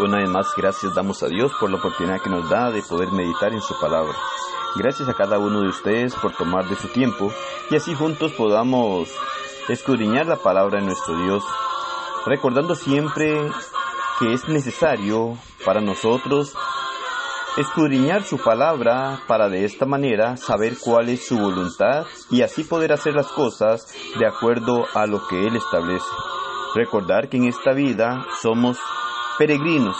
Una vez más, gracias damos a Dios por la oportunidad que nos da de poder meditar en su palabra. Gracias a cada uno de ustedes por tomar de su tiempo y así juntos podamos escudriñar la palabra de nuestro Dios, recordando siempre que es necesario para nosotros escudriñar su palabra para de esta manera saber cuál es su voluntad y así poder hacer las cosas de acuerdo a lo que Él establece. Recordar que en esta vida somos peregrinos,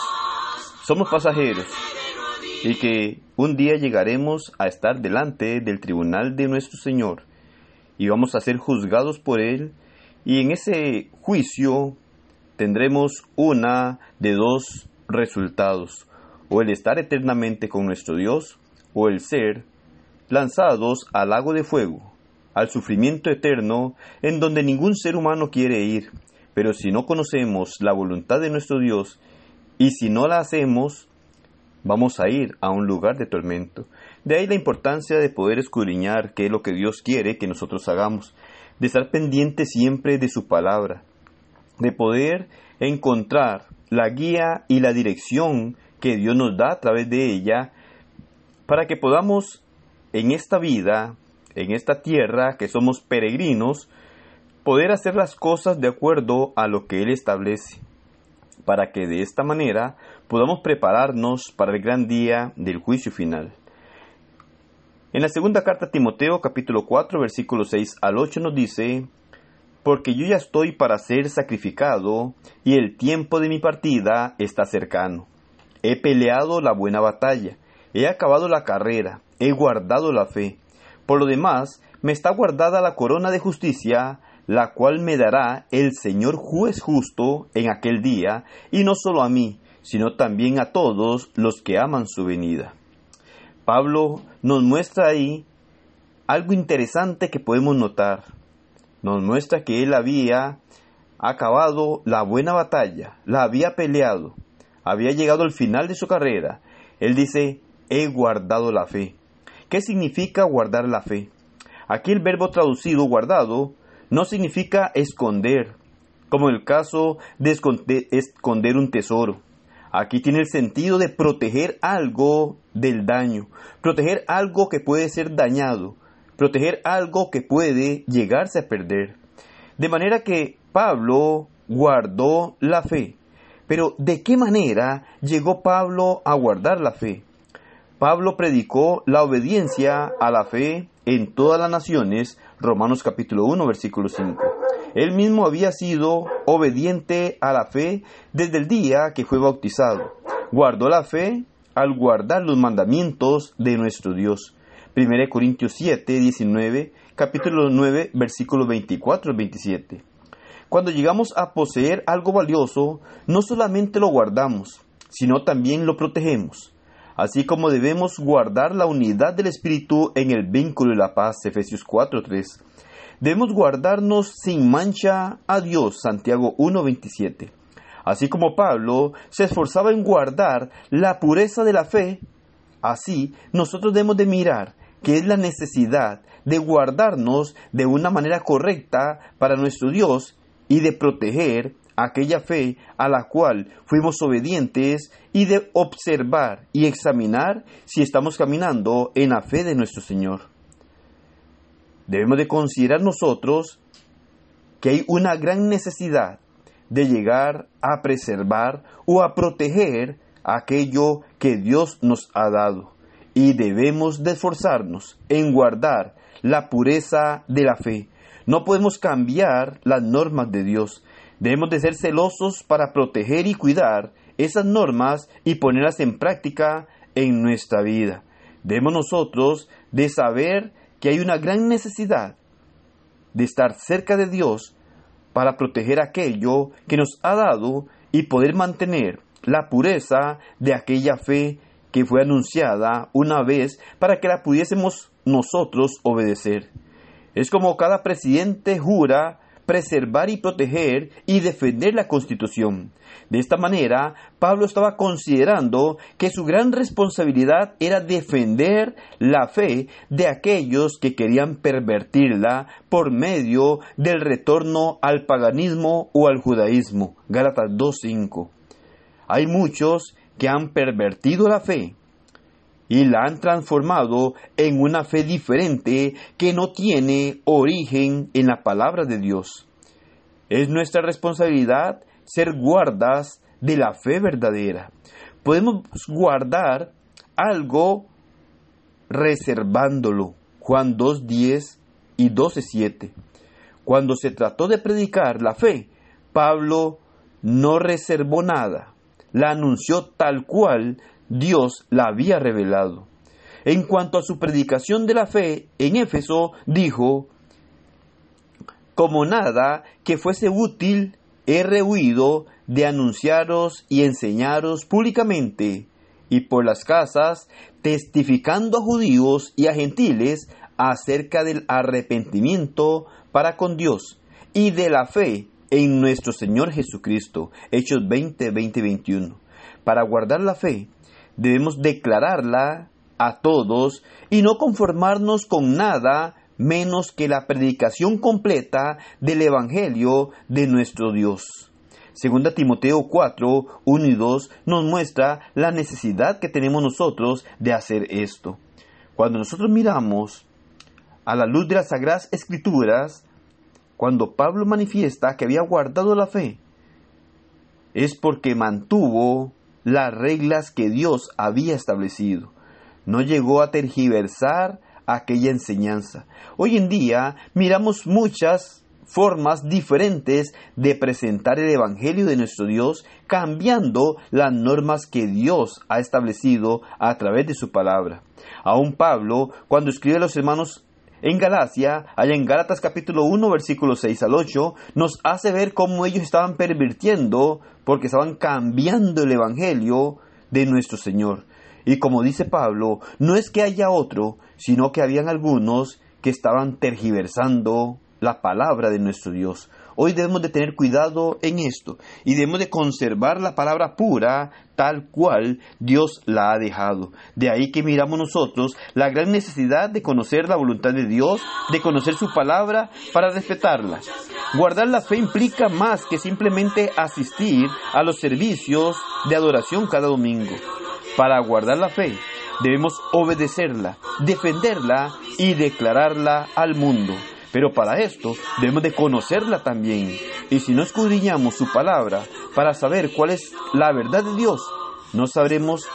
somos pasajeros y que un día llegaremos a estar delante del tribunal de nuestro Señor y vamos a ser juzgados por Él y en ese juicio tendremos una de dos resultados, o el estar eternamente con nuestro Dios, o el ser lanzados al lago de fuego, al sufrimiento eterno en donde ningún ser humano quiere ir, pero si no conocemos la voluntad de nuestro Dios y si no la hacemos, vamos a ir a un lugar de tormento. De ahí la importancia de poder escudriñar qué es lo que Dios quiere que nosotros hagamos, de estar pendiente siempre de su palabra, de poder encontrar la guía y la dirección que Dios nos da a través de ella para que podamos en esta vida, en esta tierra que somos peregrinos, poder hacer las cosas de acuerdo a lo que Él establece, para que de esta manera podamos prepararnos para el gran día del juicio final. En la segunda carta a Timoteo capítulo 4 versículos 6 al 8 nos dice, Porque yo ya estoy para ser sacrificado y el tiempo de mi partida está cercano. He peleado la buena batalla, he acabado la carrera, he guardado la fe. Por lo demás, me está guardada la corona de justicia, la cual me dará el Señor juez justo en aquel día, y no solo a mí, sino también a todos los que aman su venida. Pablo nos muestra ahí algo interesante que podemos notar. Nos muestra que él había acabado la buena batalla, la había peleado, había llegado al final de su carrera. Él dice, he guardado la fe. ¿Qué significa guardar la fe? Aquí el verbo traducido guardado no significa esconder, como en el caso de esconder un tesoro. Aquí tiene el sentido de proteger algo del daño, proteger algo que puede ser dañado, proteger algo que puede llegarse a perder. De manera que Pablo guardó la fe. Pero ¿de qué manera llegó Pablo a guardar la fe? Pablo predicó la obediencia a la fe en todas las naciones, Romanos capítulo 1, versículo 5. Él mismo había sido obediente a la fe desde el día que fue bautizado. Guardó la fe al guardar los mandamientos de nuestro Dios. 1 Corintios 7, 19, capítulo 9, versículo 24 al 27. Cuando llegamos a poseer algo valioso, no solamente lo guardamos, sino también lo protegemos así como debemos guardar la unidad del Espíritu en el vínculo de la paz, Efesios 4.3. Debemos guardarnos sin mancha a Dios, Santiago 1.27. Así como Pablo se esforzaba en guardar la pureza de la fe, así nosotros debemos de mirar que es la necesidad de guardarnos de una manera correcta para nuestro Dios y de proteger aquella fe a la cual fuimos obedientes y de observar y examinar si estamos caminando en la fe de nuestro Señor. Debemos de considerar nosotros que hay una gran necesidad de llegar a preservar o a proteger aquello que Dios nos ha dado y debemos de esforzarnos en guardar la pureza de la fe. No podemos cambiar las normas de Dios, Debemos de ser celosos para proteger y cuidar esas normas y ponerlas en práctica en nuestra vida. Debemos nosotros de saber que hay una gran necesidad de estar cerca de Dios para proteger aquello que nos ha dado y poder mantener la pureza de aquella fe que fue anunciada una vez para que la pudiésemos nosotros obedecer. Es como cada presidente jura preservar y proteger y defender la Constitución. De esta manera, Pablo estaba considerando que su gran responsabilidad era defender la fe de aquellos que querían pervertirla por medio del retorno al paganismo o al judaísmo. Gálatas 2.5. Hay muchos que han pervertido la fe y la han transformado en una fe diferente que no tiene origen en la palabra de Dios. Es nuestra responsabilidad ser guardas de la fe verdadera. Podemos guardar algo reservándolo. Juan 2.10 y 12.7. Cuando se trató de predicar la fe, Pablo no reservó nada, la anunció tal cual Dios la había revelado. En cuanto a su predicación de la fe, en Éfeso dijo, como nada que fuese útil he rehuido de anunciaros y enseñaros públicamente y por las casas, testificando a judíos y a gentiles acerca del arrepentimiento para con Dios y de la fe en nuestro Señor Jesucristo. Hechos 20, 20, 21. Para guardar la fe, debemos declararla a todos y no conformarnos con nada menos que la predicación completa del Evangelio de nuestro Dios. Segunda Timoteo 4, 1 y 2 nos muestra la necesidad que tenemos nosotros de hacer esto. Cuando nosotros miramos a la luz de las Sagradas Escrituras, cuando Pablo manifiesta que había guardado la fe, es porque mantuvo las reglas que Dios había establecido. No llegó a tergiversar aquella enseñanza. Hoy en día miramos muchas formas diferentes de presentar el Evangelio de nuestro Dios, cambiando las normas que Dios ha establecido a través de su palabra. Aún Pablo, cuando escribe a los hermanos en Galacia, allá en Gálatas capítulo 1, versículo 6 al 8, nos hace ver cómo ellos estaban pervirtiendo porque estaban cambiando el Evangelio de nuestro Señor. Y como dice Pablo, no es que haya otro, sino que habían algunos que estaban tergiversando la palabra de nuestro Dios. Hoy debemos de tener cuidado en esto y debemos de conservar la palabra pura tal cual Dios la ha dejado. De ahí que miramos nosotros la gran necesidad de conocer la voluntad de Dios, de conocer su palabra para respetarla. Guardar la fe implica más que simplemente asistir a los servicios de adoración cada domingo. Para guardar la fe, debemos obedecerla, defenderla y declararla al mundo. Pero para esto debemos de conocerla también. Y si no escudriñamos su palabra para saber cuál es la verdad de Dios, no sabremos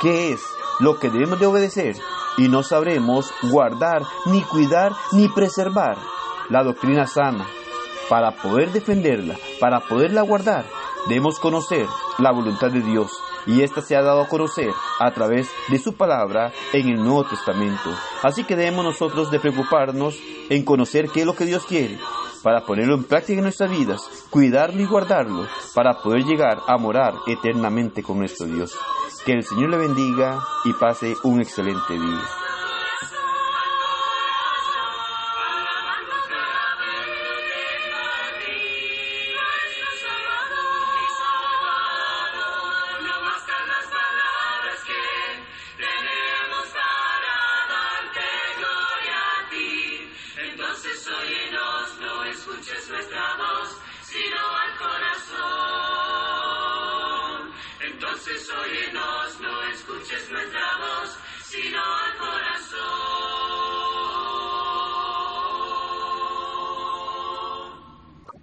qué es lo que debemos de obedecer y no sabremos guardar, ni cuidar, ni preservar la doctrina sana. Para poder defenderla, para poderla guardar, debemos conocer la voluntad de Dios y esta se ha dado a conocer a través de su palabra en el Nuevo Testamento. Así que debemos nosotros de preocuparnos en conocer qué es lo que Dios quiere para ponerlo en práctica en nuestras vidas, cuidarlo y guardarlo para poder llegar a morar eternamente con nuestro Dios. Que el Señor le bendiga y pase un excelente día. so you know.